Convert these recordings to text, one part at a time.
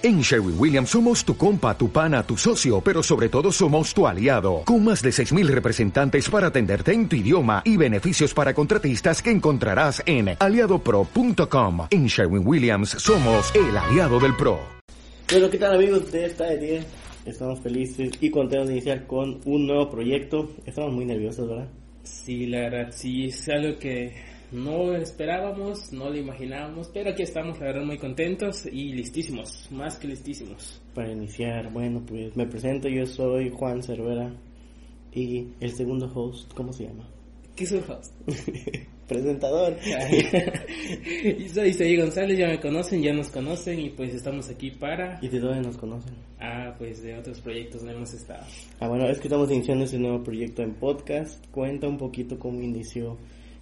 En Sherwin Williams somos tu compa, tu pana, tu socio, pero sobre todo somos tu aliado, con más de 6.000 representantes para atenderte en tu idioma y beneficios para contratistas que encontrarás en aliadopro.com. En Sherwin Williams somos el aliado del PRO. Bueno, ¿qué tal amigos de esta de 10? Estamos felices y contentos de iniciar con un nuevo proyecto. Estamos muy nerviosos, ¿verdad? Sí, la verdad, sí, es algo que no esperábamos, no lo imaginábamos, pero aquí estamos, la verdad, muy contentos y listísimos, más que listísimos. Para iniciar, bueno, pues me presento, yo soy Juan Cervera y el segundo host, ¿cómo se llama? ¿Qué es el host? Presentador. y soy Isaí González, ya me conocen, ya nos conocen y pues estamos aquí para... ¿Y de dónde nos conocen? Ah, pues de otros proyectos no hemos estado. Ah, bueno, es que estamos iniciando ese nuevo proyecto en podcast. Cuenta un poquito cómo inició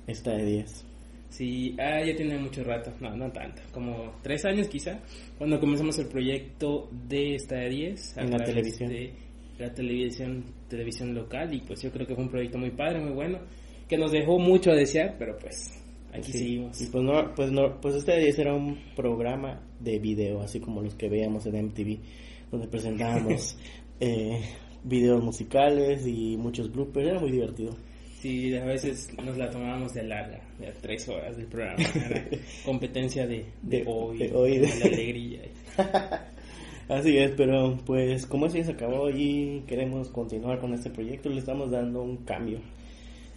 esta de 10. Sí, ah, ya tiene mucho rato, no, no tanto, como tres años quizá, cuando comenzamos el proyecto de esta de 10. En la televisión. De la televisión, televisión local y pues yo creo que fue un proyecto muy padre, muy bueno, que nos dejó mucho a desear, pero pues aquí seguimos. Y pues no, pues no, pues este de 10 era un programa de video, así como los que veíamos en MTV, donde presentábamos eh, videos musicales y muchos bloopers, era muy divertido. Sí, a veces nos la tomábamos de larga, de tres horas del programa. competencia de, de, hoy, de, alegría. Así es, pero pues como así se acabó y queremos continuar con este proyecto, le estamos dando un cambio.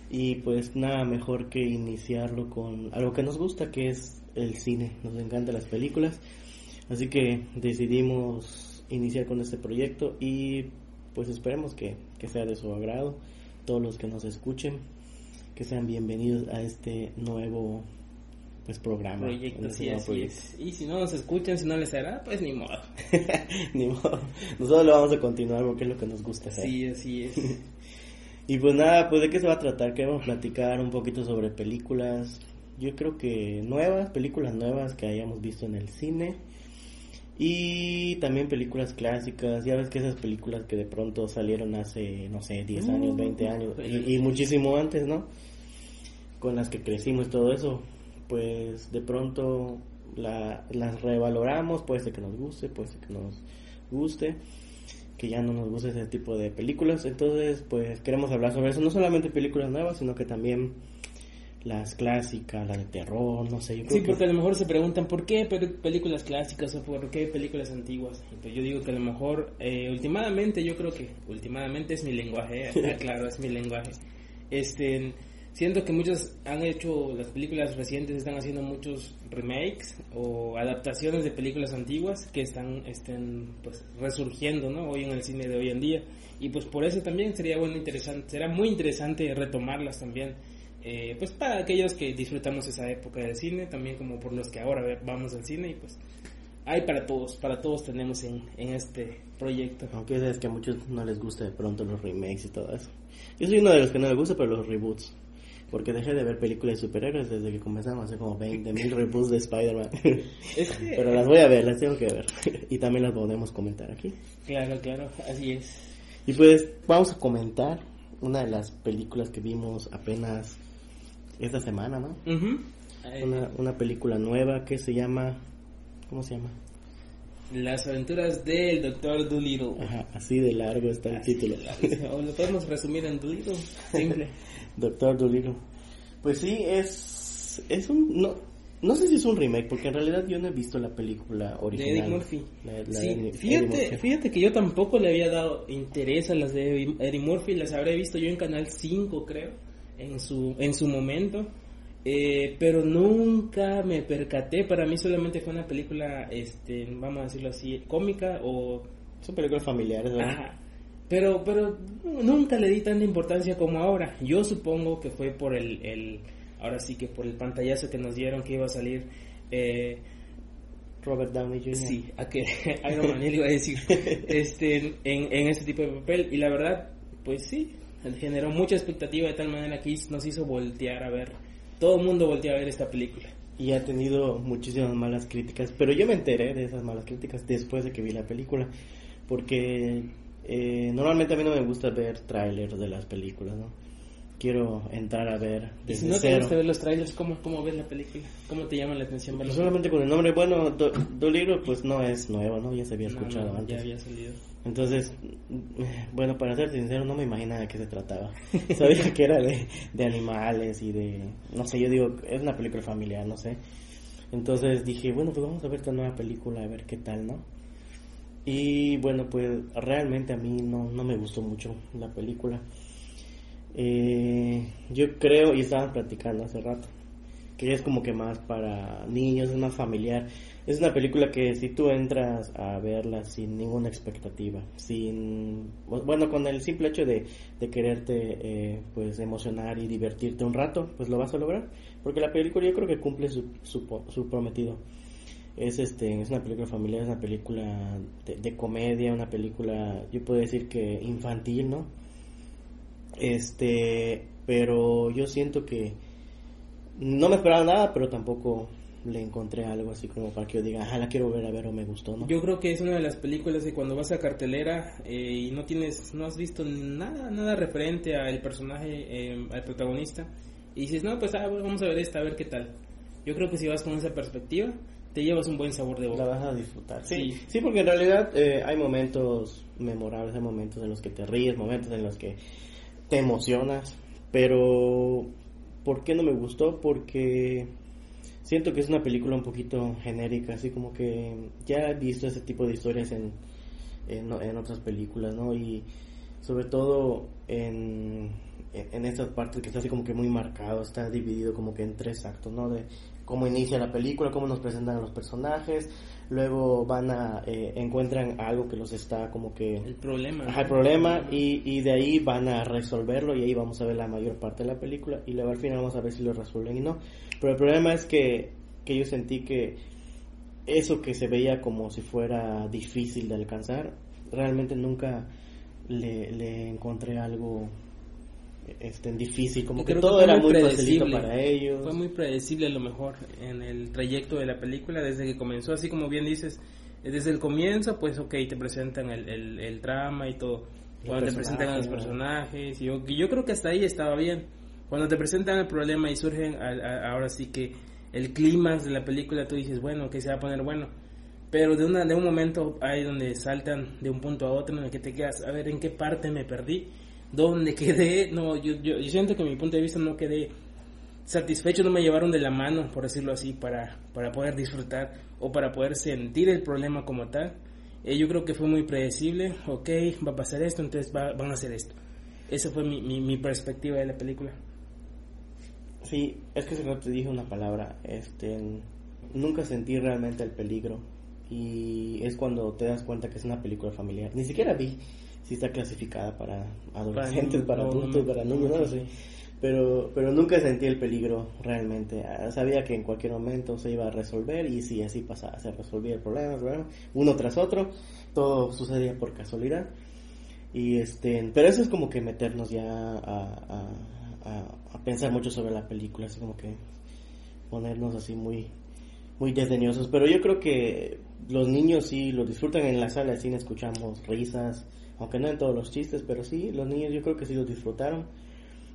Y pues nada mejor que iniciarlo con algo que nos gusta, que es el cine. Nos encantan las películas. Así que decidimos iniciar con este proyecto y pues esperemos que, que sea de su agrado todos los que nos escuchen, que sean bienvenidos a este nuevo pues programa. Proyecto, Y si no nos escuchan, si no les hará, pues ni modo. ni modo. Nosotros lo vamos a continuar porque es lo que nos gusta hacer. Sí, así es. y pues nada, pues de qué se va a tratar, queremos platicar un poquito sobre películas, yo creo que nuevas, películas nuevas que hayamos visto en el cine y también películas clásicas, ya ves que esas películas que de pronto salieron hace, no sé, 10 años, 20 años, y, muchísimo antes, ¿no? Con las que crecimos y todo eso, pues de pronto la, las revaloramos, puede ser que nos guste, puede ser que nos guste, que ya no nos guste ese tipo de películas, entonces pues queremos hablar sobre eso, no solamente películas nuevas, sino que también las clásicas, la de terror, no sé. sí, porque a lo mejor se preguntan por qué películas clásicas o por qué películas antiguas. pues yo digo que a lo mejor, eh, últimamente, yo creo que últimamente es mi lenguaje, claro, es mi lenguaje. Este, siento que muchos han hecho, las películas recientes están haciendo muchos remakes o adaptaciones de películas antiguas que están, estén, pues, resurgiendo, ¿no? Hoy en el cine de hoy en día. Y pues por eso también sería bueno, interesante, será muy interesante retomarlas también eh, pues para aquellos que disfrutamos esa época del cine, también como por los que ahora vamos al cine y pues hay para todos, para todos tenemos en, este proyecto. Aunque es que a muchos no les gusta de pronto los remakes y todo eso. Yo soy uno de los que no les gusta, pero los reboots. Porque dejé de ver películas de superhéroes desde que comenzamos, hace como 20 mil reboots de Spider-Man. Pero las voy a ver, las tengo que ver. y también las podemos comentar aquí. Claro, claro, así es. Y pues vamos a comentar una de las películas que vimos apenas esta semana, ¿no? una, una película nueva que se llama... ¿Cómo se llama? Las aventuras del Doctor Dolittle. Ajá, así de largo está el título. O lo podemos resumir en Dolittle, simple. Doctor Dolittle. Pues sí, es es un no no sé si es un remake porque en realidad yo no he visto la película original. De Eddie Murphy. sí, fíjate, fíjate que yo tampoco le había dado interés a las de Eddie Murphy, las habré visto yo en Canal 5, creo en su, en su momento. Eh, pero nunca me percaté, para mí solamente fue una película, este, vamos a decirlo así, cómica o... Son películas familiares, Pero, pero nunca le di tanta importancia como ahora. Yo supongo que fue por el, el ahora sí que por el pantallazo que nos dieron que iba a salir eh, Robert Downey Jr. Sí, a que Iron Man iba a decir este, en, en ese tipo de papel. Y la verdad, pues sí, generó mucha expectativa de tal manera que nos hizo voltear a ver, todo el mundo voltea a ver esta película. Y ha tenido muchísimas malas críticas, pero yo me enteré de esas malas críticas después de que vi la película, porque eh, normalmente a mí no me gusta ver trailers de las películas, ¿no? quiero entrar a ver Y si no te cero. gusta ver los trailers, ¿cómo, ¿cómo ves la película? ¿Cómo te llama la atención Pues solamente con el nombre, bueno, Do- Dolittle pues no es nuevo, ¿no? Ya se había No, escuchado no, antes. Ya había salido. Entonces, bueno, para ser sincero, no me imaginaba de qué se trataba. Sabía que era de, de animales y de, no sé, yo digo, es una película familiar, no sé. Entonces dije, bueno, pues vamos a ver esta nueva película, a ver qué tal, ¿no? Y bueno, pues realmente a mí no, no me gustó mucho la película. Eh, yo creo, y estaban platicando hace rato, que es como que más para niños, es más familiar. Es una película que si tú entras a verla sin ninguna expectativa, sin, bueno, con el simple hecho de, de quererte eh, pues emocionar y divertirte un rato, pues lo vas a lograr, porque la película yo creo que cumple su, su, su prometido. Es este, es una película familiar, es una película de, de comedia, una película, yo puedo decir que infantil, ¿no? Este, pero yo siento que no me esperaba nada, pero tampoco le encontré algo así como para que yo diga, ah, la quiero ver a ver o me gustó, ¿no? Yo creo que es una de las películas que cuando vas a cartelera eh, y no tienes, no has visto nada, nada referente al personaje, eh, al protagonista, y dices, no, pues ah, vamos a ver esta, a ver qué tal. Yo creo que si vas con esa perspectiva, te llevas un buen sabor de La boca. vas a disfrutar. Sí, Sí. sí, porque en realidad eh, hay momentos memorables, hay momentos en los que te ríes, momentos en los que te emocionas, pero ¿por qué no me gustó? Porque siento que es una película un poquito genérica, así como que ya he visto ese tipo de historias en, en, otras películas, ¿no? Y sobre todo en, en estas partes que está así como que muy marcado, está dividido como que en tres actos, ¿no? De cómo inicia la película, cómo nos presentan a los personajes, luego van a, eh, encuentran algo que los está como que... El problema. Ajá, el problema y, y de ahí van a resolverlo y ahí vamos a ver la mayor parte de la película y luego al final vamos a ver si lo resuelven y no. Pero el problema es que, que yo sentí que eso que se veía como si fuera difícil de alcanzar, realmente nunca le, le encontré algo este, difícil, como que creo todo era muy facilito predecible. para ellos. Fue muy predecible a lo mejor en el trayecto de la película, desde que comenzó, así como bien dices, desde el comienzo, pues ok, te presentan el, el, el drama y todo. Cuando te presentan a los personaje. personajes, yo, yo creo que hasta ahí estaba bien. Cuando te presentan el problema y surgen, a- a- ahora sí que el clímax de la película, tú dices, bueno, que se va a poner bueno. Pero de, una, de un momento hay donde saltan de un punto a otro en el que te quedas, a ver en qué parte me perdí, dónde quedé. No, yo, yo, yo siento que mi punto de vista no quedé satisfecho, no me llevaron de la mano, por decirlo así, para, para poder disfrutar o para poder sentir el problema como tal. Eh, yo creo que fue muy predecible, ok, va a pasar esto, entonces va- van a hacer esto. Esa fue mi, mi, mi perspectiva de la película. Sí, es que no te dije una palabra, este, nunca sentí realmente el peligro y es cuando te das cuenta que es una película familiar. Ni siquiera vi si está clasificada para adolescentes, para, no, adultos, para niños, no no, lo sé. Pero, pero nunca sentí el peligro realmente. Ah, Sabía que en cualquier momento se iba a resolver y sí, así pasaba, se resolvía el problema, el problema, uno tras otro, todo sucedía por casualidad. Y este, pero eso es como que meternos ya a, a, a- a pensar mucho sobre la película, así como que ponernos así muy, muy desdeñosos. Pero yo creo que los niños sí lo disfrutan en la sala de cine, escuchamos risas, aunque no en todos los chistes, pero sí, los niños yo creo que sí los disfrutaron.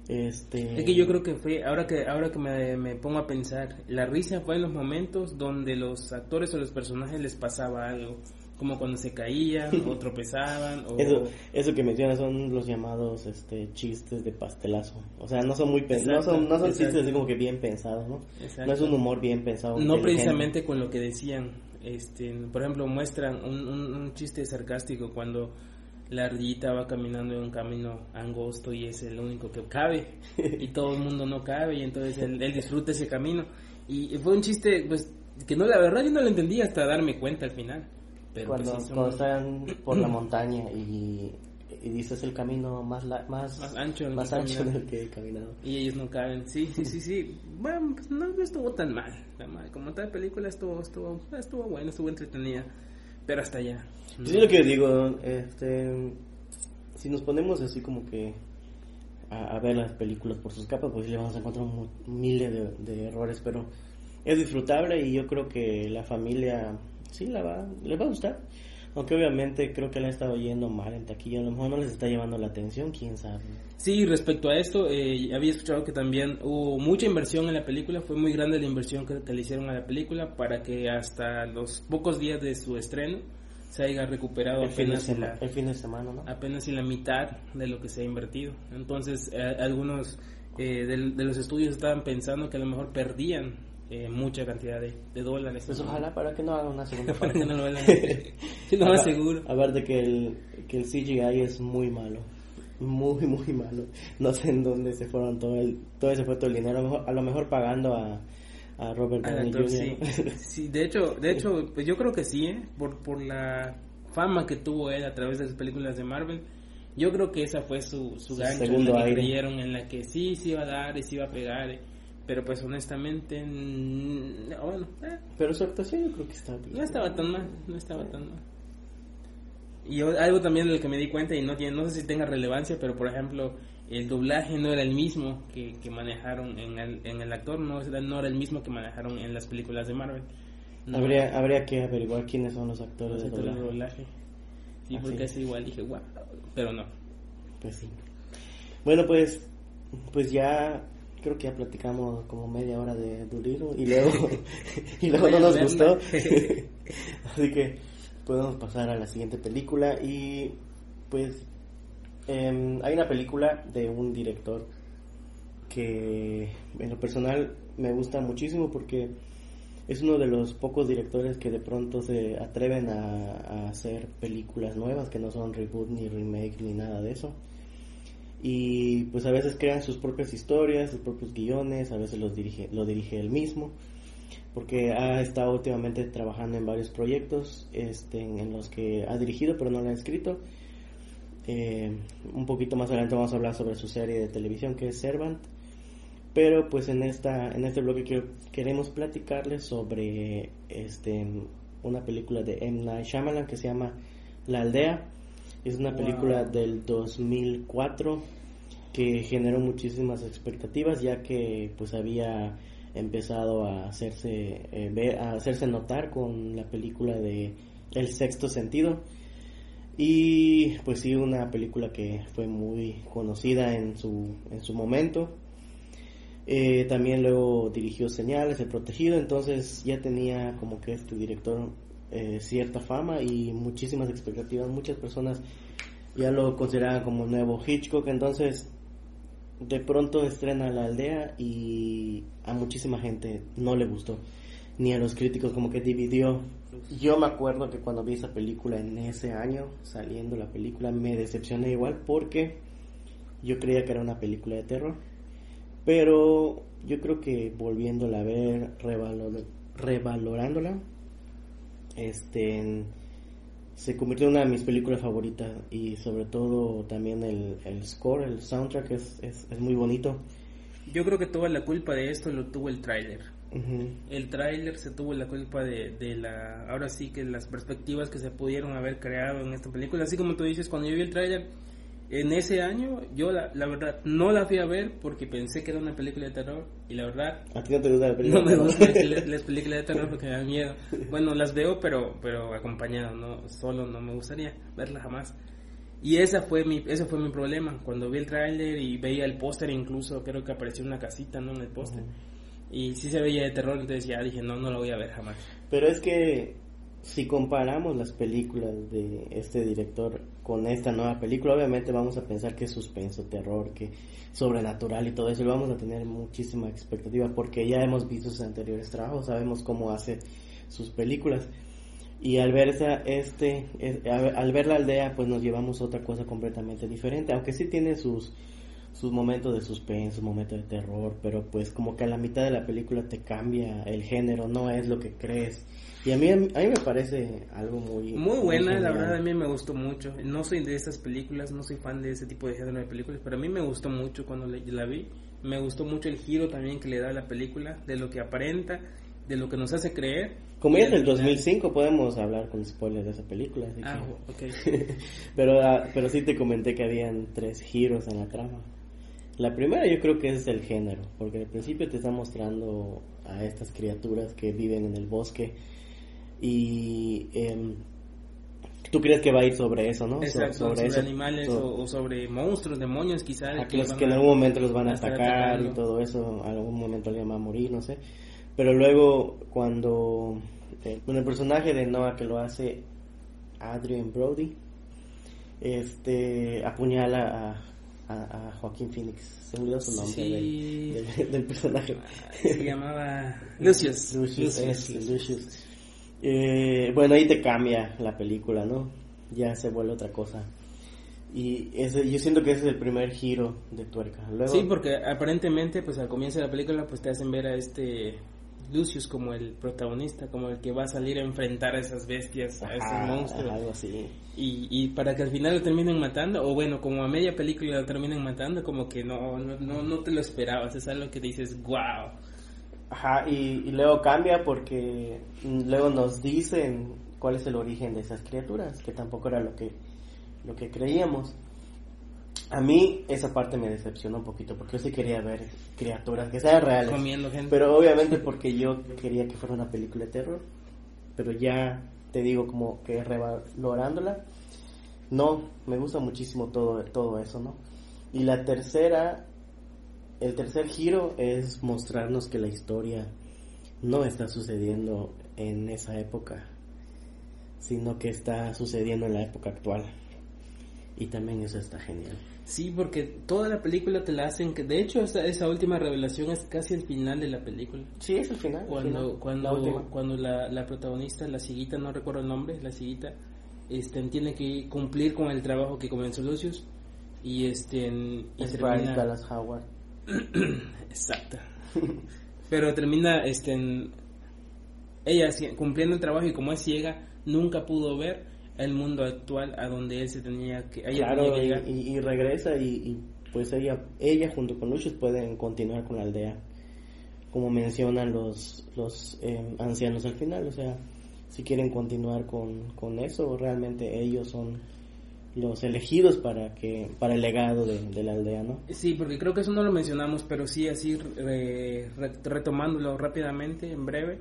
Este, Es que yo creo que fue, ahora que, ahora que me, me pongo a pensar, la risa fue en los momentos donde los actores o los personajes les pasaba algo, como cuando se caían o tropezaban o... Eso, eso que mencionas son los llamados este, chistes de pastelazo. O sea, no son muy no son, no son exacto. chistes así como que bien pensados, ¿no? Exacto. No es un humor bien pensado. No precisamente con lo que decían. Este, por ejemplo, muestran un, un, un chiste sarcástico cuando la ardillita va caminando en un camino angosto y es el único que cabe y todo el mundo no cabe y entonces él, él disfruta ese camino. Y fue un chiste, pues, que no, la verdad yo no lo entendí hasta darme cuenta al final. Pero pues, cuando, son cuando están por la montaña y, y dices el camino más la- más, Más ancho más que ancho en caminar. el que he caminado. Y ellos no caben. Sí, sí, sí, sí. Bueno, pues no no estuvo tan mal. Tan mal. Como tal película estuvo, estuvo, estuvo buena, estuvo entretenida. Pero hasta allá. Pues es lo que digo, este, si nos ponemos así como que a, ver las películas por sus capas, pues le vamos a encontrar miles de, de errores, pero es disfrutable y yo creo que la familia sí la va, le va a gustar. Aunque obviamente creo que le ha estado yendo mal en taquilla, a lo mejor no les está llevando la atención, quién sabe. Sí, respecto a esto, eh, había escuchado que también hubo mucha inversión en la película, fue muy grande la inversión que, le hicieron a la película para que hasta los pocos días de su estreno se haya recuperado el apenas fin de la, el fin de semana, ¿no? apenas en la mitad de lo que se ha invertido. Entonces, eh, algunos eh, de, de los estudios estaban pensando que a lo mejor perdían eh, mucha cantidad de, de dólares. Pues ojalá para que no haga una segunda parte. no lo no, Apar- seguro. Aparte que el, que el CGI es muy malo. Muy, muy malo. No sé en dónde se fueron todo el, todo ese fue todo el dinero. A lo mejor, a lo mejor pagando a, a Robert Downey Jr. sí. Sí, de hecho, de hecho, pues yo creo que sí, ¿eh? por, por la fama que tuvo él a través de las películas de Marvel. Yo creo que esa fue su, su Su gancho en la que creyeron, en la que sí, sí iba a dar y sí iba a pegar. eh. Pero pues honestamente, no, bueno, eh, Pero su actuación yo creo que está bien. no estaba tan mal, no estaba tan mal. Y yo- algo también del que me di cuenta, y no, tiene, no sé si tenga relevancia, pero por ejemplo, el doblaje no era el mismo que, que manejaron en el, en el actor, no, era- no era el mismo que manejaron en las películas de Marvel. No, Habría, habría que averiguar quiénes son los actores los de actores de doblaje. doblaje. Sí, Ah, porque es igual, dije, wow, pero no. Pues sí. Bueno, pues, pues ya creo que ya platicamos como media hora de Dolittle y luego, y luego no nos gustó. Así que podemos pasar a la siguiente película y pues em, hay una película de un director que en lo personal me gusta muchísimo porque es uno de los pocos directores que de pronto se atreven a, a hacer películas nuevas que no son reboot ni remake ni nada de eso y pues a veces crean sus propias historias, sus propios guiones, a veces los dirige, lo dirige él mismo, porque ha estado últimamente trabajando en varios proyectos este, en, los que ha dirigido pero no lo ha escrito. Eh, un poquito más adelante vamos a hablar sobre su serie de televisión que es Servant, pero pues en esta en este bloque quiero- queremos platicarles sobre este una película de M Night Shyamalan que se llama La Aldea. Es una Wow. película del 2004 que generó muchísimas expectativas ya que pues había empezado a hacerse eh, ver- a hacerse notar con la película de El sexto sentido y pues sí una película que fue muy conocida en su en su momento Eh, también luego dirigió Señales, El Protegido, entonces ya tenía como que este director eh, cierta fama y muchísimas expectativas. Muchas personas ya lo consideraban como nuevo Hitchcock, entonces de pronto estrena La Aldea y a muchísima gente no le gustó, ni a los críticos como que dividió. Yo me acuerdo que cuando vi esa película en ese año, saliendo la película, me decepcioné igual porque yo creía que era una película de terror. Pero yo creo que volviéndola a ver, revalor- revalorándola, este, se convirtió en una de mis películas favoritas y sobre todo también el, el score, el soundtrack es, es, es muy bonito. Yo creo que toda la culpa de esto lo tuvo el tráiler. El tráiler se tuvo la culpa de, de la... Ahora sí que las perspectivas que se pudieron haber creado en esta película. Así como tú dices, cuando yo vi el tráiler en ese año, yo la, la verdad no la fui a ver porque pensé que era una película de terror. Y la verdad ¿A ti no te gusta la película? no me gustan las, las películas de terror porque me dan miedo. Bueno, las veo, pero pero acompañado, no solo no me gustaría verlas jamás. Y esa fue mi ese fue mi problema cuando vi el tráiler y veía el póster incluso creo que apareció una casita no en el póster. Y sí se veía de terror, entonces ya dije, no no la voy a ver jamás. Pero es que si comparamos las películas de este director con esta nueva película, obviamente vamos a pensar que es suspenso, terror, que sobrenatural y todo eso, y vamos a tener muchísima expectativa porque ya hemos visto sus anteriores trabajos, sabemos cómo hace sus películas. Y al ver esa, este, al ver la aldea, pues nos llevamos a otra cosa completamente diferente, aunque sí tiene sus sus momentos de suspenso, momentos de terror, pero pues como que a la mitad de la película te cambia el género, no es lo que crees. Y a mí, a mí me parece algo muy... Muy buena, la genial. verdad a mí me gustó mucho. No soy de esas películas, no soy fan de ese tipo de género de películas, pero a mí me gustó mucho cuando la vi. Me gustó mucho el giro también que le da a la película, de lo que aparenta, de lo que nos hace creer. Como es del final- 2005, podemos hablar con spoilers de esa película. así Ah, que- ok. pero, ah, pero sí te comenté que habían tres giros en la trama. La primera yo creo que es el género, porque al principio te está mostrando a estas criaturas que viven en el bosque y em, tú crees que va a ir sobre eso, ¿no? Exacto, sobre, eso. animales o, o sobre monstruos, demonios quizá. a que los- en algún momento los van a atacar y todo eso, algún momento alguien va a morir, no sé. Pero luego cuando eh, con el personaje de Noah que lo hace Adrian Brody, este apuñala a, a, a Joaquín Phoenix, se me olvidó su nombre Sí. del, del- del personaje. Se llamaba Lucius. Lucius, Lucius. es, Lucius. Eh, bueno, ahí te cambia la película, ¿no? Ya se vuelve otra cosa. Y ese, yo siento que ese es el primer giro de tuerca. Luego, Sí, porque aparentemente, pues al comienzo de la película, pues te hacen ver a este Lucius como el protagonista, como el que va a salir a enfrentar a esas bestias, a esos monstruos. algo así. Y, y para que al final lo terminen matando, o bueno, como a media película lo terminen matando, como que no, no, no, no te lo esperabas, es algo que dices, wow. Ajá, y, y luego cambia porque luego nos dicen cuál es el origen de esas criaturas, que tampoco era lo que, lo que creíamos. A mí esa parte me decepcionó un poquito, porque yo sí quería ver criaturas que sean reales. Comiendo gente. Pero obviamente porque yo quería que fuera una película de terror. Pero ya te digo como que revalorándola. No, me gusta muchísimo todo, todo eso, ¿no? Y la tercera, el tercer giro es mostrarnos que la historia no está sucediendo en esa época, sino que está sucediendo en la época actual. Y también eso está genial. Sí, porque toda la película te la hacen, que de hecho esa, esa última revelación es casi el final de la película. Sí, es el final. el Cuando, final, la cuando, última. cuando la, la protagonista, la ciguita, no recuerdo el nombre, la ciguita, este, tiene que cumplir con el trabajo que comenzó Lucius y este y Es termina- Dallas Howard. Exacto. Pero termina este, ella cumpliendo el trabajo y como es ciega, nunca pudo ver el mundo actual a donde él se tenía que, ella Claro, tenía que llegar. y- y regresa y, y, pues ella, ella junto con Lucius pueden continuar con la aldea, como mencionan los, los eh, ancianos al final, o sea, si quieren continuar con, con eso, realmente ellos son los elegidos para que para el legado de, de la aldea, ¿no? Sí, porque creo que eso no lo mencionamos, pero sí así re- re- retomándolo rápidamente, en breve,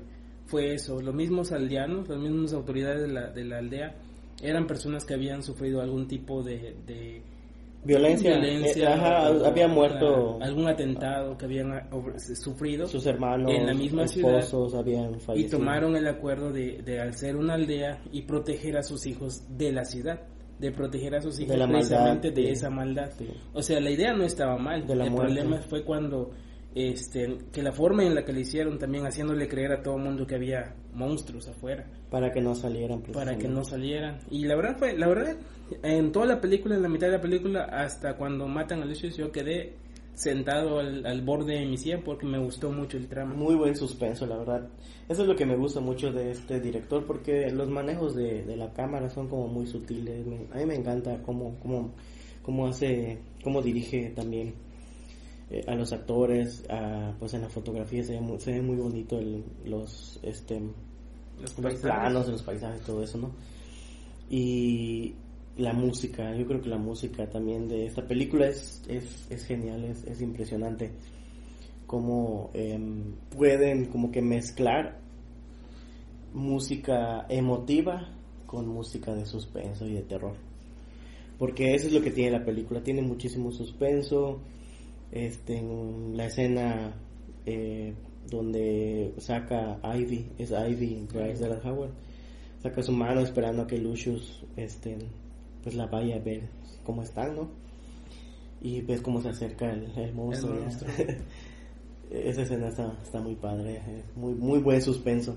fue eso. Los mismos aldeanos, las mismas autoridades de la, de la aldea, eran personas que habían sufrido algún tipo de... de Violencia, violencia, eh, ajá, o había muerto a- algún atentado que habían sufrido sus hermanos, en la misma ciudad esposos habían y tomaron el acuerdo de, de al ser una aldea y proteger a sus hijos de la ciudad de proteger a sus hijos maldad, precisamente de esa maldad Sí. o sea la idea no estaba mal De la el muerte. problema fue cuando este que la forma en la que le hicieron también haciéndole creer a todo el mundo que había monstruos afuera. Para que no salieran para que no salieran. Y la verdad fue la verdad en toda la película en la mitad de la película hasta cuando matan a Lucius yo quedé sentado al, al borde de mi silla porque me gustó mucho el trama. Muy buen suspenso, la verdad. Eso es lo que me gusta mucho de este director, porque los manejos de, de la cámara son como muy sutiles. Me- a mí me encanta cómo, cómo, cómo hace, cómo dirige también eh, a los actores, a, pues en la fotografía se ve muy, se ve muy bonito el- los, este, Los los planos los paisajes, todo eso, ¿no? Y la música, yo creo que la música también de esta película es, es, es genial, es, es impresionante cómo em, pueden como que mezclar música emotiva con música de suspenso y de terror. Porque eso es lo que tiene la película, tiene muchísimo suspenso, este, en la escena eh, donde saca Ivy, es Ivy, Bryce Dallas Howard, saca su mano esperando a que Lucius este, pues la vaya a ver cómo están, ¿no? Y ves cómo se acerca el, el monstruo. El ¿ya? monstruo. Esa escena está, está muy padre, es muy, muy buen suspenso.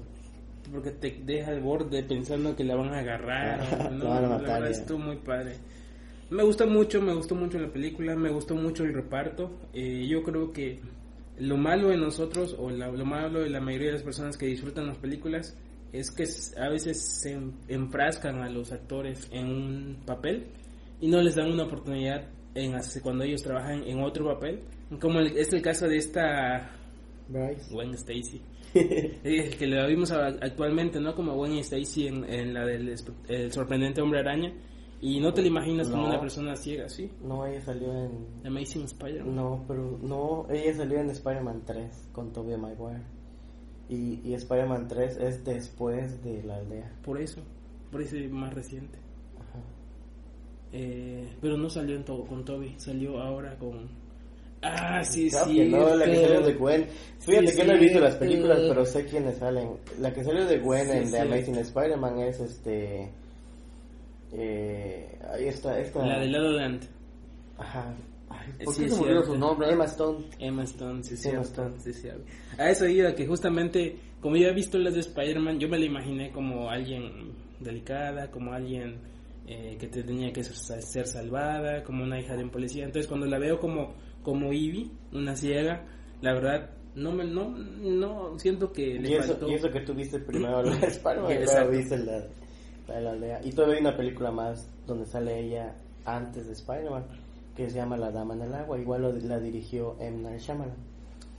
porque te deja al borde pensando que la van a agarrar. ¿no? la van a La matar, verdad ya. estuvo muy padre. Me gustó mucho, me gustó mucho la película, me gustó mucho el reparto. Eh, yo creo que lo malo de nosotros, o la- lo malo de la mayoría de las personas que disfrutan las películas, es que a veces se en- enfrascan a los actores en un papel y no les dan una oportunidad en cuando ellos trabajan en otro papel. Como el- es el caso de esta Bryce. Gwen Stacy. Eh, que lo vimos actualmente, ¿no? Como Gwen Stacy en, en la del el sorprendente hombre araña. Y no te lo imaginas como una persona ciega, ¿sí? No, ella salió en... Amazing Spider-Man. No, pero no, ella salió en Spider-Man 3 con Tobey Maguire. Y, y Spider-Man 3 es después de la aldea. Por eso, por eso es más reciente. Eh, pero no salió en todo con Toby, salió ahora con... Ah, sí, Claro sí. que no, la que salió de Gwen. Fíjate Sí, que no he visto las cierto. películas, pero sé quiénes salen. La que salió de Gwen Sí, en The. Amazing Spider-Man es este. Eh, ahí está, esta. La de La La Land. Ajá. Ay, ¿Por Sí, qué se cierto. su nombre? Emma Stone. Emma Stone, sí, Emma cierto, Stone. sí, cierto. A eso iba, que justamente, como yo he visto las de Spider-Man, yo me la imaginé como alguien delicada, como alguien eh, que tenía que ser, ser salvada, como una hija de un policía. Entonces, cuando la veo como, como Ivy, una ciega, la verdad, no me, no, no, siento que le Y eso, faltó. y eso que tú viste primero la de Spider-Man y luego viste la de la aldea. Y todavía hay una película más donde sale ella antes de Spider-Man que se llama La Dama en el Agua. Igual lo- la dirigió M. Night Shyamalan.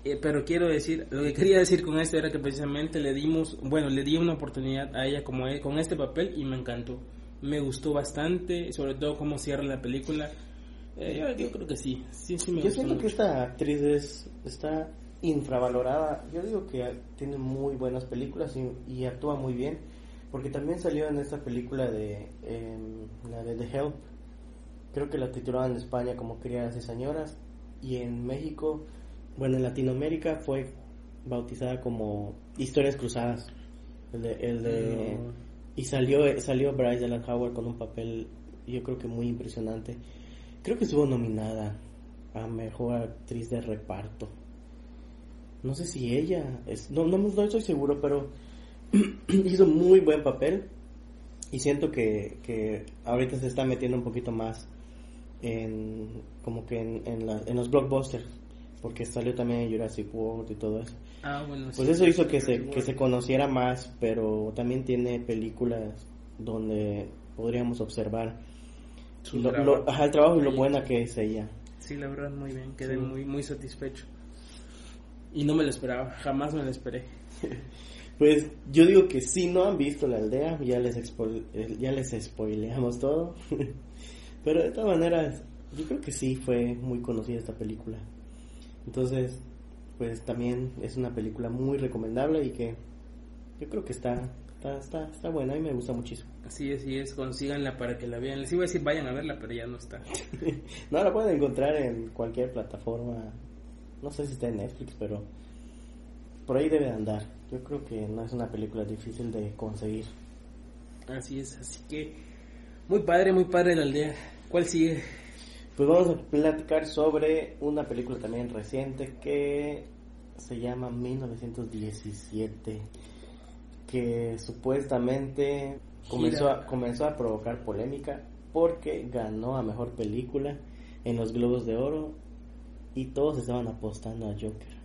Eh, pero quiero decir, lo que quería decir con esto era que precisamente le dimos, bueno, le di una oportunidad a ella como e- con este papel y me encantó. Me gustó bastante, sobre todo cómo cierra la película. Eh, yo, yo creo que sí, sí, sí me Yo siento que esta actriz es, está infravalorada. Yo digo que tiene muy buenas películas y, y actúa muy bien. Porque también salió en esta película de em, la de The Help. Creo que la titulaban en España como Criadas y Señoras. Y en México, bueno, en Latinoamérica fue bautizada como Historias Cruzadas. El de, el de- No. Y salió, salió Bryce Dallas Howard con un papel, yo creo que muy impresionante. Creo que estuvo nominada a mejor actriz de reparto. No sé si ella, es, no, no, no estoy seguro, pero hizo muy buen papel. Y siento que, que ahorita se está metiendo un poquito más en como que en, en, la- en los blockbusters. Porque salió también Jurassic World y todo eso. Ah, bueno, Pues sí. eso hizo que se, que se conociera más, pero también tiene películas donde podríamos observar Su lo- trabajo. lo- ajá, el trabajo y lo buena que es ella. Sí, la verdad, muy bien, quedé Sí. muy, muy satisfecho. Y no me lo esperaba, jamás me lo esperé. Pues yo digo que si no han visto la aldea, ya les, expo- eh, ya les spoileamos todo. Pero de todas maneras, yo creo que sí fue muy conocida esta película. Entonces, pues también es una película muy recomendable y que yo creo que está, está, está, está buena y me gusta muchísimo. Así es, así es, consíganla para que la vean. Les iba a decir vayan a verla, pero ya no está. no, la pueden encontrar en cualquier plataforma. No sé si está en Netflix, pero por ahí debe de andar. Yo creo que no es una película difícil de conseguir. Así es, así que muy padre, muy padre la aldea. ¿Cuál sigue? Pues vamos a platicar sobre una película también reciente que se llama 1917, que supuestamente comenzó a, comenzó a provocar polémica porque ganó a mejor película en los Globos de Oro y todos estaban apostando a Joker.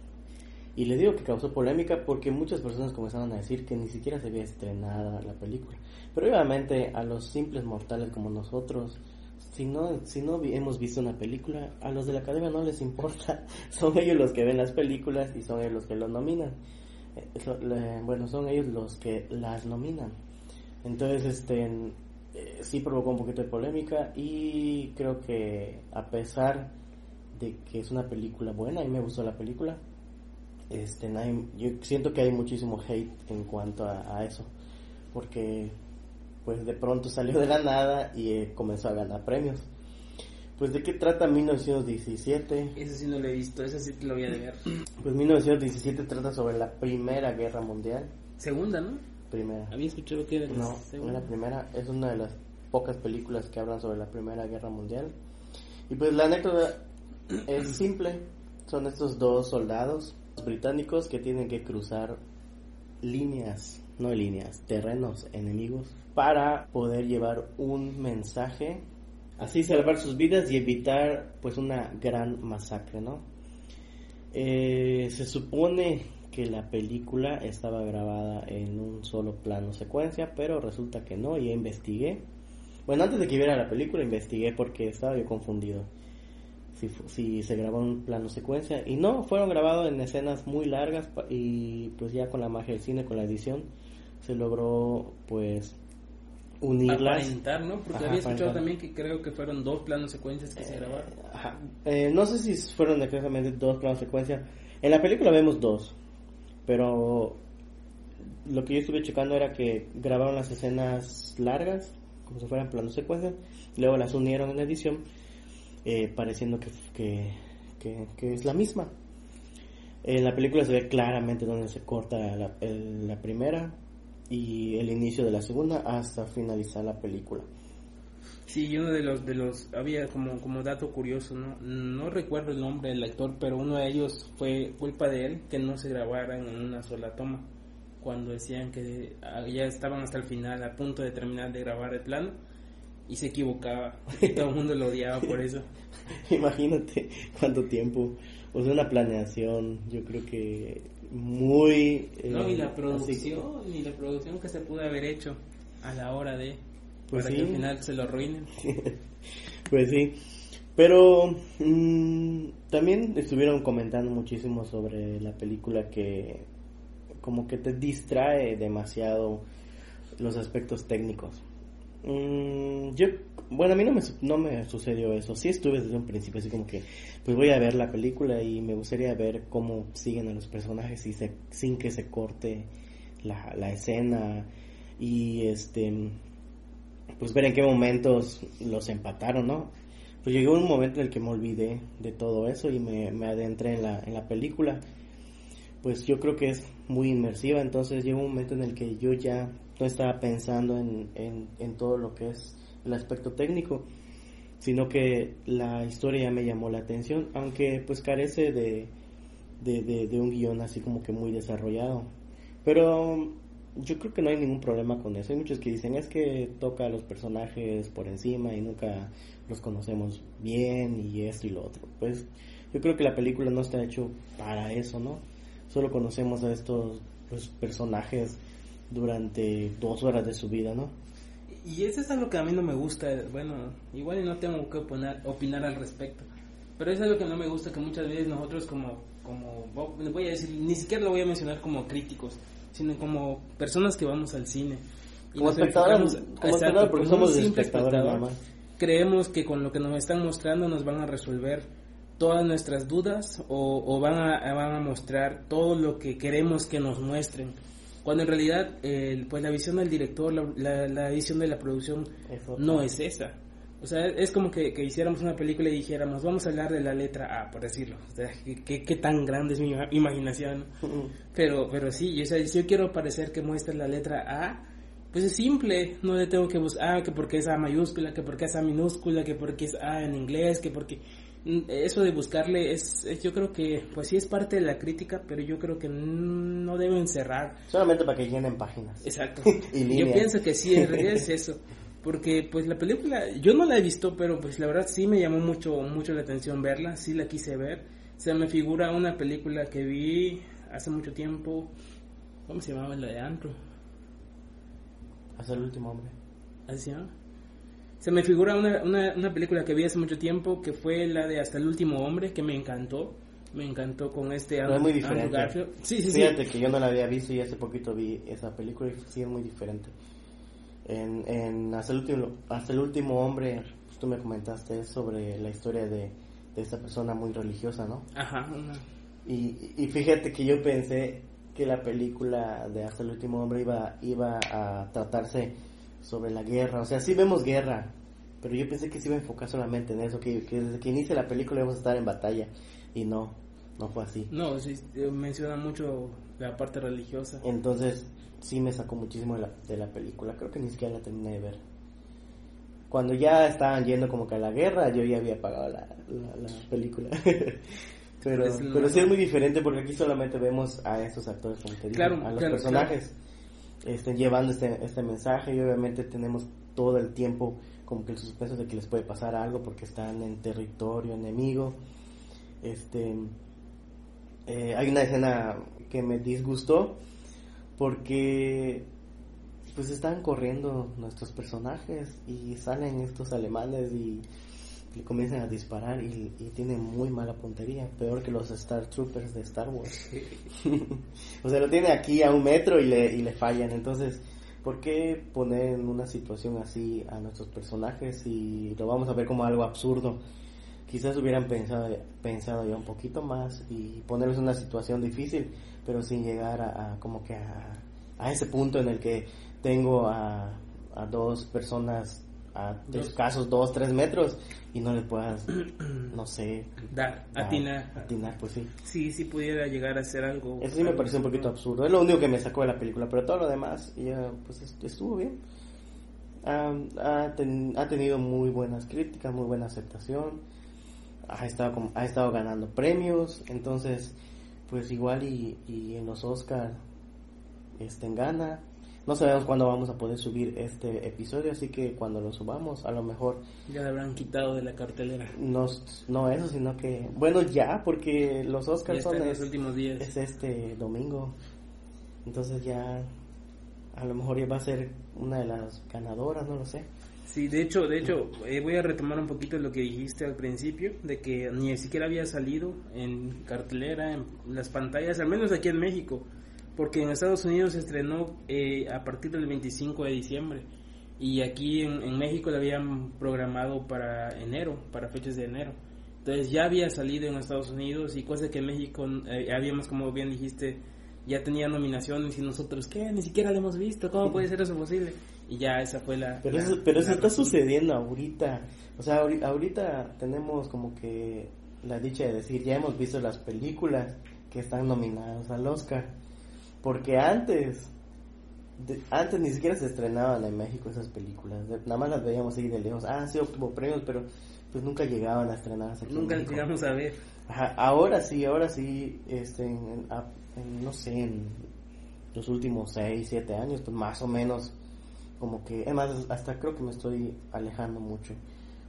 Y le digo que causó polémica porque muchas personas comenzaron a decir que ni siquiera se había estrenado la película. Pero obviamente a los simples mortales como nosotros, si no, si no hemos visto una película, a los de la academia no les importa. Son ellos los que ven las películas y son ellos los que los nominan. Eh, bueno, son ellos los que las nominan. Entonces, este, eh, sí provocó un poquito de polémica y creo que a pesar de que es una película buena, mí me gustó la película, este, nadie- yo siento que hay muchísimo hate en cuanto a, a eso, porque pues de pronto salió de la nada y eh, comenzó a ganar premios. Pues de qué trata 1917? Ese sí no lo he visto, ese sí te lo voy a ver. Pues 1917 trata sobre la Primera Guerra Mundial. Segunda, ¿no? Primera. Había escuchado que era la No, segunda. la primera es una de las pocas películas que hablan sobre la Primera Guerra Mundial. Y pues la anécdota es simple. Son estos dos soldados británicos que tienen que cruzar líneas, no líneas, terrenos enemigos para poder llevar un mensaje, así salvar sus vidas y evitar pues una gran masacre, ¿no? Eh, se supone que la película estaba grabada en un solo plano secuencia, pero resulta que no, y investigué. Bueno, antes de que viera la película investigué porque estaba yo confundido si, se grabó en un plano secuencia. Y no, fueron grabados en escenas muy largas y pues ya con la magia del cine, con la edición, se logró pues unirlas. Aparentar, ¿no? Porque Ajá, había escuchado aparentar. también que creo que fueron dos planos secuencias que se grabaron. Ajá. Eh, no sé si fueron exactamente dos planos secuencia. En la película vemos dos, pero lo que yo estuve checando era que grabaron las escenas largas como si fueran planos secuencias, luego las unieron en edición, eh, pareciendo que, que, que, es la misma. En la película se ve claramente donde se corta la, la primera y el inicio de la segunda hasta finalizar la película. Sí, uno de los, de los, había como, como dato curioso, ¿no? No recuerdo el nombre del actor, pero uno de ellos fue culpa de él que no se grabaran en una sola toma. Cuando decían que ah, ya estaban hasta el final, a punto de terminar de grabar el plano, y se equivocaba. Y todo el mundo lo odiaba por eso. Imagínate cuánto tiempo. O sea, una planeación, yo creo que muy... no, y la eh, producción, y la producción que se pudo haber hecho a la hora de... Pues para que al final se lo arruinen. pues sí. Pero mm, también estuvieron comentando muchísimo sobre la película que como que te distrae demasiado los aspectos técnicos. Mm, yo, bueno, a mí no me, no me sucedió eso. Sí estuve desde un principio así como que, pues voy a ver la película y me gustaría ver cómo siguen a los personajes y se, sin que se corte la, la escena y este pues ver en qué momentos los empataron, ¿no? Pues llegó un momento en el que me olvidé de todo eso y me, me adentré en la, en la película. Pues yo creo que es muy inmersiva, entonces llegó un momento en el que yo ya no estaba pensando en, en, todo lo que es el aspecto técnico, sino que la historia ya me llamó la atención, aunque pues carece de, de, un guion así como que muy desarrollado. Pero yo creo que no hay ningún problema con eso. Hay muchos que dicen es que toca a los personajes por encima y nunca los conocemos bien y esto y lo otro. Pues yo creo que la película no está hecho para eso, ¿no? Solo conocemos a estos los personajes durante dos horas de su vida, ¿no? Y eso es algo que a mí no me gusta. Bueno, igual no tengo que opinar, opinar al respecto. Pero es algo que no me gusta que muchas veces nosotros como, como, voy a decir, ni siquiera lo voy a mencionar como críticos sino como personas que vamos al cine. Y como espectadores, como porque somos espectadores Creemos que con lo que nos están mostrando nos van a resolver todas nuestras dudas o, van, a, van a mostrar todo lo que queremos que nos muestren. Cuando en realidad, pues la visión del director, la, la, visión de la producción no es esa. O sea, es como que, hiciéramos una película y dijéramos, vamos a hablar de la letra A, por decirlo. O sea, ¿qué, tan grande es mi imaginación? Pero, pero sí, o sea, si yo quiero parecer que muestre la letra A, pues es simple. No le tengo que buscar, ah, que porque es A mayúscula, que porque es A minúscula, que porque es A en inglés, que porque... Eso de buscarle es, yo creo que, pues sí es parte de la crítica, pero yo creo que no deben cerrar. Solamente para que llenen páginas. Exacto. yo pienso que sí, en realidad es eso. Porque pues la película yo no la he visto pero pues la verdad sí me llamó mucho mucho la atención verla sí la quise ver. Se me figura una película que vi hace mucho tiempo. Cómo se llamaba la de Andrew hasta el último hombre. Así se llama se me figura una, una, una película que vi hace mucho tiempo que fue la de hasta el último hombre que me encantó. Me encantó con este Andrew, es muy diferente. Sí, sí, fíjate que yo no la había visto y hace poquito vi esa película y sí es muy diferente. En, en hasta, el último, hasta el último hombre, pues, tú me comentaste sobre la historia de, de esta persona muy religiosa, ¿no? Ajá. Y, y fíjate que yo pensé que la película de Hasta el último hombre iba, iba a tratarse sobre la guerra. O sea, sí vemos guerra, pero yo pensé que se iba a enfocar solamente en eso, que, que desde que inicia la película íbamos a estar en batalla. Y no, no fue así. No, sí, eh, menciona mucho la parte religiosa. Entonces, sí me sacó muchísimo de la, de la película. Creo que ni siquiera la terminé de ver. Cuando ya estaban yendo como que a la guerra, yo ya había apagado la, la, película. pero, pero sí es muy diferente porque aquí solamente vemos a estos actores, como te digo, a los personajes Estén llevando este, este mensaje y obviamente tenemos todo el tiempo como que el suspenso de que les puede pasar algo porque están en territorio enemigo. Este, eh, hay una escena que me disgustó porque pues están corriendo nuestros personajes y salen estos alemanes y le comienzan a disparar y, tienen muy mala puntería, peor que los Star Troopers de Star Wars. o sea, lo tiene aquí a un metro y le, y le fallan. Entonces, ¿por qué poner en una situación así a nuestros personajes y lo vamos a ver como algo absurdo? Quizás hubieran pensado, pensado ya un poquito más y ponerlos en una situación difícil pero sin llegar a, como que a, a, ese punto en el que tengo a, a dos personas a escasos dos, tres metros y no le puedas, no sé, dar, atinar. Atinar, pues sí. Sí, sí pudiera llegar a hacer algo. Eso sí me pareció un poquito absurdo. Es lo único que me sacó de la película, pero todo lo demás ya, pues estuvo bien. ha, ha, tenido muy buenas críticas, muy buena aceptación. Ha estado, ha estado ganando premios, entonces, pues igual y, y en los Oscars estén gana no sabemos cuándo vamos a poder subir este episodio, así que cuando lo subamos, a lo mejor... Ya lo habrán quitado de la cartelera. No, no eso, sino que... Bueno, ya, porque los Oscars son... los últimos días. Es este domingo. Entonces ya... A lo mejor ya va a ser una de las ganadoras, no lo sé. Sí, de hecho, de hecho, eh, voy a retomar un poquito lo que dijiste al principio, de que ni siquiera había salido en cartelera, en las pantallas, al menos aquí en México porque en Estados Unidos se estrenó eh, a partir del 25 de diciembre y aquí en, México la habían programado para enero, para fechas de enero. Entonces ya había salido en Estados Unidos y cosa que en México eh, habíamos, como bien dijiste, ya tenía nominaciones y nosotros, ¿qué? Ni siquiera la hemos visto, ¿cómo puede ser eso posible? Y ya esa fue la... Pero eso, pero eso está sucediendo ahorita. O sea, ahorita tenemos como que la dicha de decir, ya hemos visto las películas que están nominadas al Oscar porque antes, antes ni siquiera se estrenaban en México esas películas. nada más las veíamos ahí de lejos. Ah, sí, obtuvo premios, pero pues nunca llegaban a estrenarse aquí. Nunca llegamos a ver. ahora sí, ahora sí, este, en, no sé, en los últimos 6, 7 años, pues más o menos, como que, además, hasta creo que me estoy alejando mucho.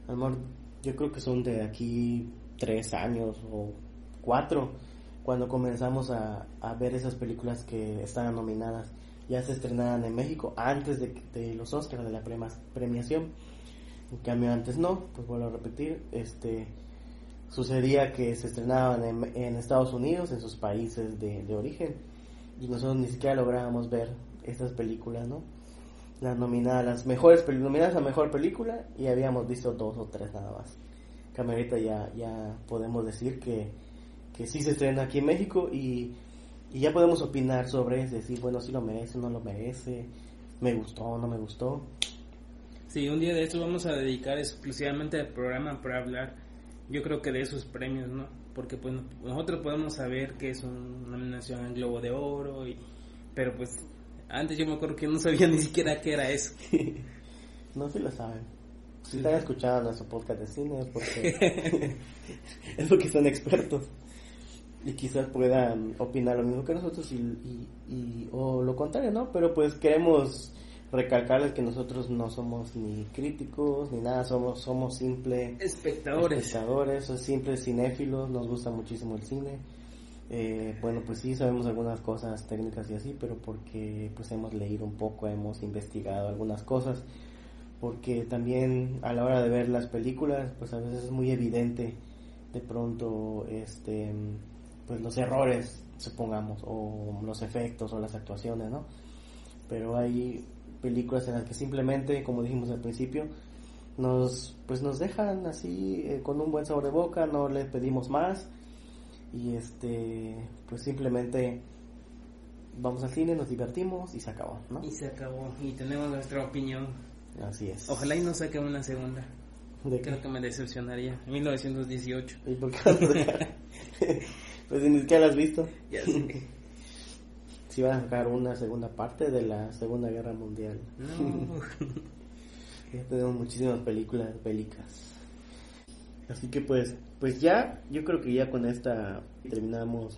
Amor, yo creo que son de aquí 3 años o 4 cuando comenzamos a, ver esas películas que estaban nominadas, ya se estrenaban en México antes de, los Oscars, de la premiación. En cambio, antes no, pues vuelvo a repetir, este sucedía que se estrenaban en, Estados Unidos, en sus países de, origen, y nosotros ni siquiera lográbamos ver estas películas, ¿no? Las nominadas, las mejores nominadas a mejor película, y habíamos visto dos o tres nada más. cambio, ahorita ya, ya podemos decir que que sí se estrena aquí en México y, ya podemos opinar sobre es decir, bueno, si lo merece, no lo merece, me gustó, o no me gustó. Sí, un día de esto vamos a dedicar exclusivamente al programa para hablar, yo creo que de esos premios, ¿no? Porque pues nosotros podemos saber que es una nominación al Globo de Oro, y, pero pues antes yo me acuerdo que no sabía ni siquiera qué era eso. no, si lo saben. Si están escuchando nuestro podcast de cine es porque, es porque son expertos y quizás puedan opinar lo mismo que nosotros y, o lo contrario, ¿no? Pero pues queremos recalcarles que nosotros no somos ni críticos ni nada, somos somos simples espectadores, espectadores, somos simples cinéfilos, nos gusta muchísimo el cine. Eh, bueno, pues sí sabemos algunas cosas técnicas y así, pero porque pues hemos leído un poco, hemos investigado algunas cosas, porque también a la hora de ver las películas, pues a veces es muy evidente de pronto este pues los errores, supongamos, o los efectos o las actuaciones, ¿no? Pero hay películas en las que simplemente, como dijimos al principio, nos pues nos dejan así eh, con un buen sabor de boca, no les pedimos más y este pues simplemente vamos al cine, nos divertimos y se acabó, ¿no? Y se acabó y tenemos nuestra opinión. Así es. Ojalá y no saque una segunda. ¿De Creo que me decepcionaría. En 1918. ¿Y por qué? Pues ni siquiera la has visto. Ya Si van a sacar una segunda parte de la Segunda Guerra Mundial. No. ya tenemos muchísimas películas bélicas. Así que pues, pues ya, yo creo que ya con esta terminamos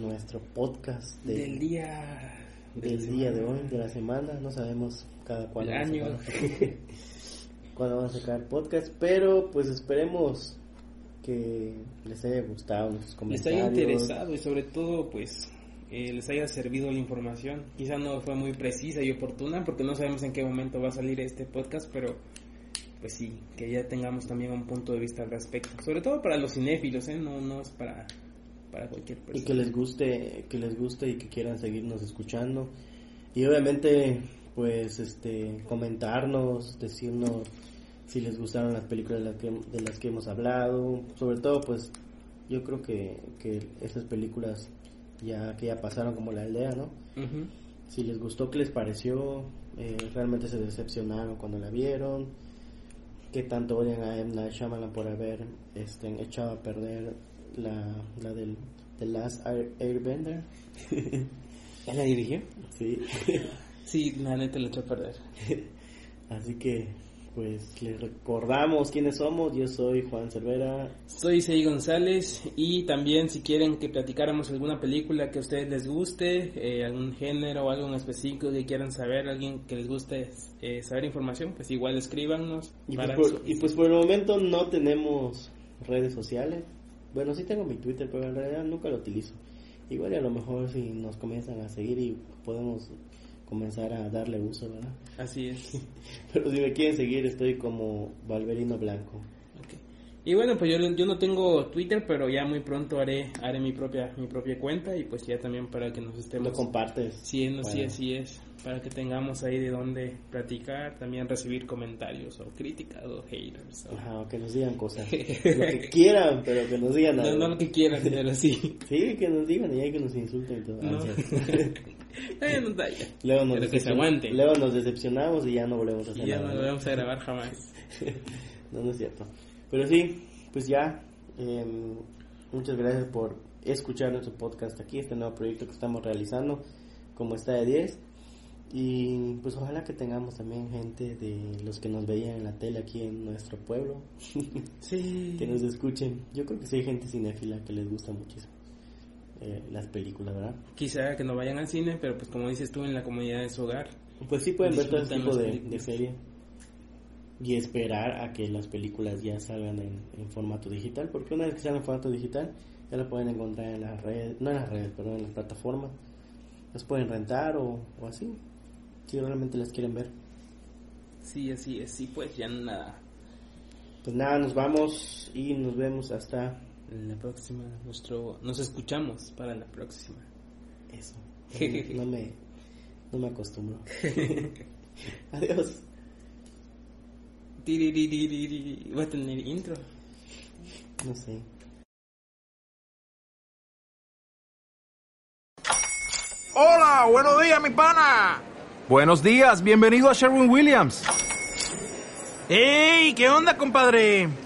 nuestro podcast del día del día de hoy, de la semana. No sabemos cada cuándo. año. cuándo vamos a sacar podcast, pero pues esperemos que les haya gustado nuestros comentarios. Les haya interesado y sobre todo pues eh, les haya servido la información. Quizá no fue muy precisa y oportuna porque no sabemos en qué momento va a salir este podcast, pero pues sí, que ya tengamos también un punto de vista al respecto. Sobre todo para los cinéfilos, ¿eh? no, no es para, para cualquier persona. Y que les guste, que les guste y que quieran seguirnos escuchando. Y obviamente pues este comentarnos, decirnos si les gustaron las películas de las que, de las que hemos hablado, sobre todo pues yo creo que, que esas películas ya que ya pasaron como la aldea, ¿no? si les gustó, qué les pareció, eh, realmente se decepcionaron cuando la vieron, qué tanto odian a M. Night Shyamalan por haber este, echado a perder la, la del The Last Air- Airbender. ¿Él la dirigió? sí. Sí, la neta la echó a perder. Así que, pues, les recordamos quiénes somos. Yo soy Juan Cervera. Soy Sei González y también si quieren que platicáramos alguna película que a ustedes les guste, eh, algún género o algo en específico que quieran saber, alguien que les guste eh, saber información, pues igual escríbanos. Y pues, por, y pues por el momento no tenemos redes sociales. Bueno, sí tengo mi Twitter, pero en realidad nunca lo utilizo. Igual y a lo mejor si nos comienzan a seguir y podemos comenzar a darle uso, ¿verdad? Así es. Pero si me quieren seguir estoy como Valverino Blanco. Ok. Y bueno, pues yo, yo no tengo Twitter, pero ya muy pronto haré haré mi propia mi propia cuenta y pues ya también para que nos estemos Lo compartes. Sí, no, sí, así es. Para que tengamos ahí de dónde platicar, también recibir comentarios o críticas o haters. o- Ajá, o que nos digan cosas. lo que quieran, pero que nos digan No, algo. no lo que quieran, pero sí. Sí, que nos digan y hay que nos insulten y todo. No. No ya. Luego nos, Pero que se decepcion- aguante. luego nos decepcionamos y ya no volvemos a Y hacer ya nada. no lo vamos a grabar jamás. no, no es cierto. Pero sí, pues ya. em, muchas gracias por escuchar nuestro podcast aquí, este nuevo proyecto que estamos realizando, como está de 10. Y pues ojalá que tengamos también gente de los que nos veían en la tele aquí en nuestro pueblo, Sí. que nos escuchen. Yo creo que sí hay gente cinéfila que les gusta muchísimo eh, las películas, ¿verdad? Quizá que no vayan al cine, pero pues como dices tú, en la comunidad de su hogar. Pues sí pueden ver todo Disfrutan tipo las de, de serie y esperar a que las películas ya salgan en, en formato digital, porque una vez que salgan en formato digital ya lo pueden encontrar en las redes, no en las redes, perdón, en las plataformas. Las pueden rentar o, o así, si realmente las quieren ver. Sí, así es. Sí, pues ya nada. Pues nada, nos vamos y nos vemos hasta La próxima, nuestro, nos escuchamos para la próxima. eso. No me, no me acostumbro. Adiós. Voy a tener intro. No sé. Hola, buenos días, mi pana. Buenos días, bienvenido a Sherwin Williams. ¡Ey! ¿Qué onda, compadre?